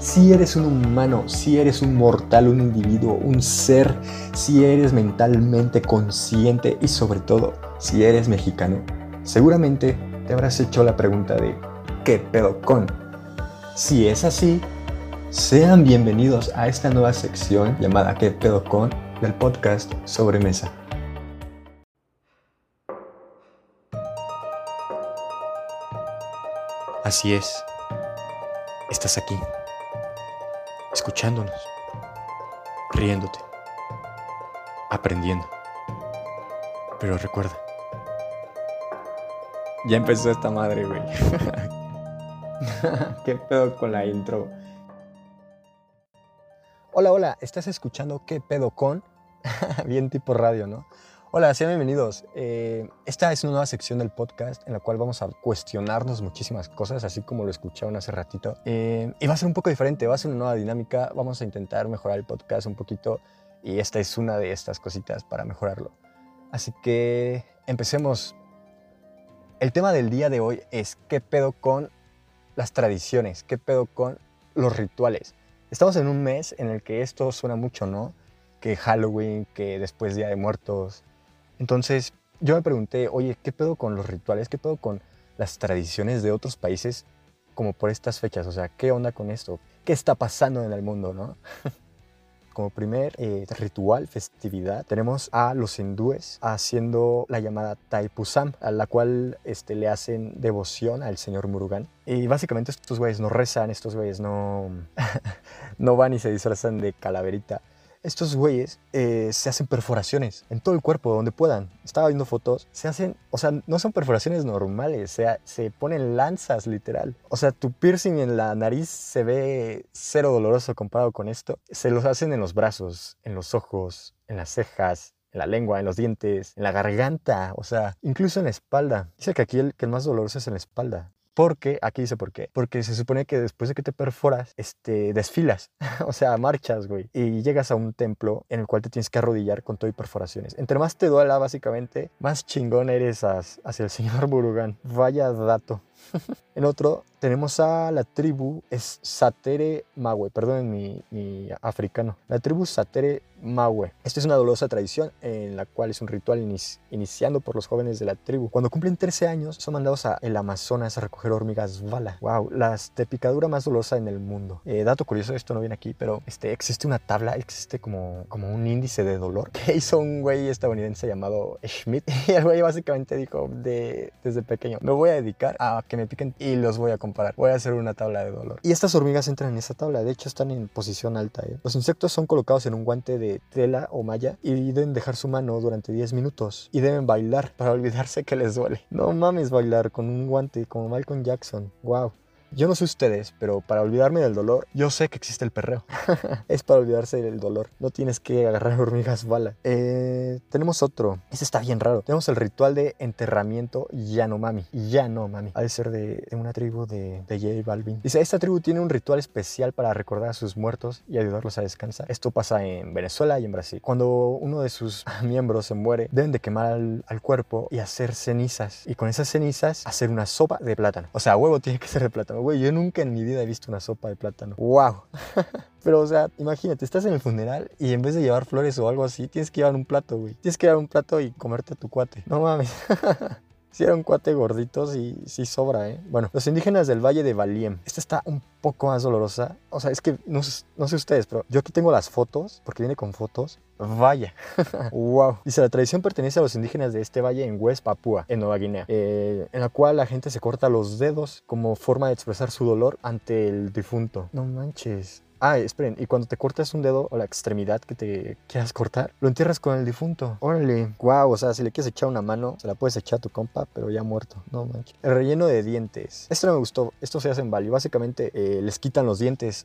Si eres un humano, si eres un mortal, un individuo, un ser, si eres mentalmente consciente y sobre todo si eres mexicano, seguramente te habrás hecho la pregunta de ¿qué pedo con? Si es así, sean bienvenidos a esta nueva sección llamada ¿qué pedo con? del podcast Sobremesa. Así es, estás aquí escuchándonos, riéndote, aprendiendo. Pero recuerda, ya empezó esta madre, güey. ¿Qué pedo con la intro? Hola, hola, ¿estás escuchando qué pedo con? Bien tipo radio, ¿no? Hola, sean bienvenidos. Eh, esta es una nueva sección del podcast en la cual vamos a cuestionarnos muchísimas cosas, así como lo escucharon hace ratito. Eh, y va a ser un poco diferente, va a ser una nueva dinámica. Vamos a intentar mejorar el podcast un poquito y esta es una de estas cositas para mejorarlo. Así que empecemos. El tema del día de hoy es qué pedo con las tradiciones, qué pedo con los rituales. Estamos en un mes en el que esto suena mucho, ¿no? Que Halloween, que después Día de Muertos, entonces yo me pregunté, oye, ¿qué pedo con los rituales? ¿Qué pedo con las tradiciones de otros países como por estas fechas? O sea, ¿qué onda con esto? ¿Qué está pasando en el mundo, no? como primer eh, ritual, festividad, tenemos a los hindúes haciendo la llamada Taipusam, a la cual este, le hacen devoción al señor Murugan. Y básicamente estos güeyes no rezan, estos güeyes no, no van y se disfrazan de calaverita estos güeyes eh, se hacen perforaciones en todo el cuerpo, donde puedan. Estaba viendo fotos, se hacen, o sea, no son perforaciones normales, sea, se ponen lanzas literal. O sea, tu piercing en la nariz se ve cero doloroso comparado con esto. Se los hacen en los brazos, en los ojos, en las cejas, en la lengua, en los dientes, en la garganta, o sea, incluso en la espalda. Dice que aquí el que el más doloroso es en la espalda. Porque, aquí dice por qué. Porque se supone que después de que te perforas, este, desfilas, o sea, marchas, güey. Y llegas a un templo en el cual te tienes que arrodillar con todo y perforaciones. Entre más te duela, básicamente, más chingón eres hacia el señor Burugan. Vaya dato. en otro tenemos a la tribu, es Satere perdón mi, mi africano. La tribu Satere Mawe. Esta es una dolorosa tradición en la cual es un ritual iniciando por los jóvenes de la tribu. Cuando cumplen 13 años son mandados a el Amazonas a recoger hormigas bala. Wow, las de picadura más dolorosa en el mundo. Eh, dato curioso, esto no viene aquí, pero este, existe una tabla, existe como, como un índice de dolor que hizo un güey estadounidense llamado Schmidt. Y el güey básicamente dijo de, desde pequeño, me voy a dedicar a que me piquen y los voy a comparar. Voy a hacer una tabla de dolor. Y estas hormigas entran en esa tabla, de hecho están en posición alta. ¿eh? Los insectos son colocados en un guante de tela o malla y deben dejar su mano durante 10 minutos y deben bailar para olvidarse que les duele. No mames bailar con un guante como Malcolm Jackson. Wow. Yo no sé ustedes, pero para olvidarme del dolor, yo sé que existe el perreo. es para olvidarse del dolor. No tienes que agarrar hormigas bala. Eh, tenemos otro. Ese está bien raro. Tenemos el ritual de enterramiento Yanomami. Yanomami. Ha de ser de, una tribu de, de J Balvin. Dice, esta tribu tiene un ritual especial para recordar a sus muertos y ayudarlos a descansar. Esto pasa en Venezuela y en Brasil. Cuando uno de sus miembros se muere, deben de quemar al, al cuerpo y hacer cenizas. Y con esas cenizas hacer una sopa de plátano. O sea, huevo tiene que ser de plátano güey, yo nunca en mi vida he visto una sopa de plátano. ¡Wow! Pero, o sea, imagínate, estás en el funeral y en vez de llevar flores o algo así, tienes que llevar un plato, güey. Tienes que llevar un plato y comerte a tu cuate. No mames. Si era un cuate gordito, sí, sí sobra, ¿eh? Bueno, los indígenas del Valle de Valiem. Esta está un poco más dolorosa. O sea, es que no, no sé ustedes, pero yo aquí tengo las fotos, porque viene con fotos. Vaya. wow. Dice, la tradición pertenece a los indígenas de este valle en West Papúa, en Nueva Guinea, eh, en la cual la gente se corta los dedos como forma de expresar su dolor ante el difunto. No manches. Ah, esperen, y cuando te cortas un dedo o la extremidad que te quieras cortar, lo entierras con el difunto. Órale, wow, o sea, si le quieres echar una mano, se la puedes echar a tu compa, pero ya muerto. No manches. El relleno de dientes. Esto no me gustó. Esto se hace en Bali. Básicamente eh, les quitan los dientes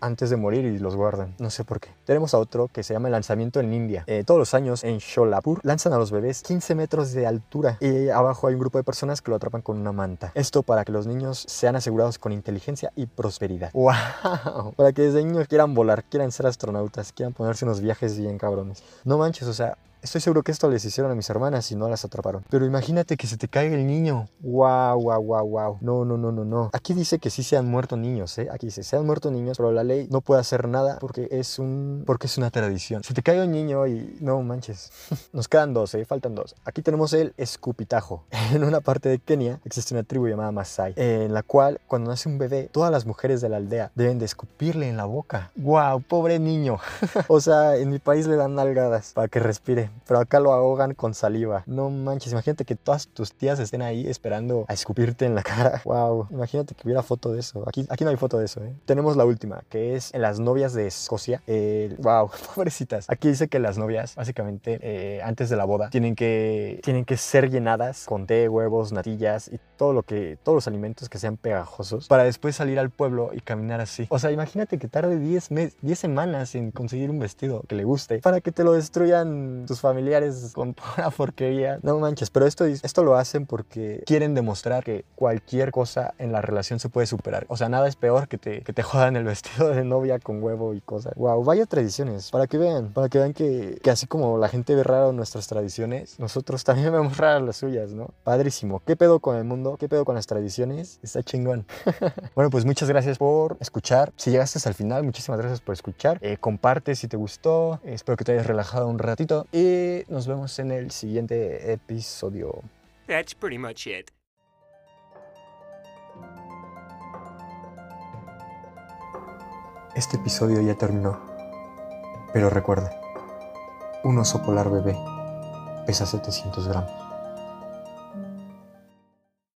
antes de morir y los guardan. No sé por qué. Tenemos a otro que se llama el lanzamiento en India. Eh, todos los años en Sholapur lanzan a los bebés 15 metros de altura y abajo hay un grupo de personas que lo atrapan con una manta. Esto para que los niños sean asegurados con inteligencia y prosperidad. ¡Wow! Para que desde niños quieran volar, quieran ser astronautas, quieran ponerse unos viajes bien cabrones. No manches, o sea, Estoy seguro que esto les hicieron a mis hermanas y no las atraparon. Pero imagínate que se te caiga el niño. Wow, wow, wow, wow. No, no, no, no, no. Aquí dice que sí se han muerto niños, ¿eh? Aquí dice, se han muerto niños, pero la ley no puede hacer nada porque es un porque es una tradición. Se te cae un niño y no manches. Nos quedan dos, ¿eh? Faltan dos. Aquí tenemos el escupitajo. En una parte de Kenia existe una tribu llamada Masai, en la cual cuando nace un bebé, todas las mujeres de la aldea deben de escupirle en la boca. ¡Wow! Pobre niño. o sea, en mi país le dan nalgadas para que respire, pero acá lo ahogan con saliva. No manches, imagínate que todas tus tías estén ahí esperando a escupirte en la cara. ¡Wow! Imagínate que hubiera foto de eso. Aquí, aquí no hay foto de eso, ¿eh? Tenemos la última, que es en las novias de Escocia. ¡Wow! Pobrecitas. Aquí dice que las novias, básicamente, eh, antes de la boda, tienen que, tienen que ser llenadas con té, huevos, natillas y todo lo que, todos los alimentos que sean pegajosos para después salir al pueblo y caminar así. O sea, imagínate que tarde 10, 10 semanas en conseguir un vestido que le guste para que te lo destruyan tus familiares con pura porquería. No manches, pero esto, esto lo hacen porque quieren demostrar que cualquier cosa en la relación se puede superar. O sea, nada es peor que te, que te jodan el vestido de novia con huevo y cosas. Wow, vaya tradiciones. Para que vean, para que vean que, que así como la gente ve raro nuestras tradiciones, nosotros también vemos raras las suyas, ¿no? Padrísimo. ¿Qué pedo con el mundo? ¿Qué pedo con las tradiciones? Está chingón. bueno, pues muchas gracias por escuchar. Si llegaste el final, muchísimas gracias por escuchar. Eh, comparte si te gustó. espero que te hayas relajado un ratito. Y nos vemos en el siguiente episodio. That's pretty much it. Este episodio ya terminó. Pero recuerda, un oso polar bebé pesa 700 gramos.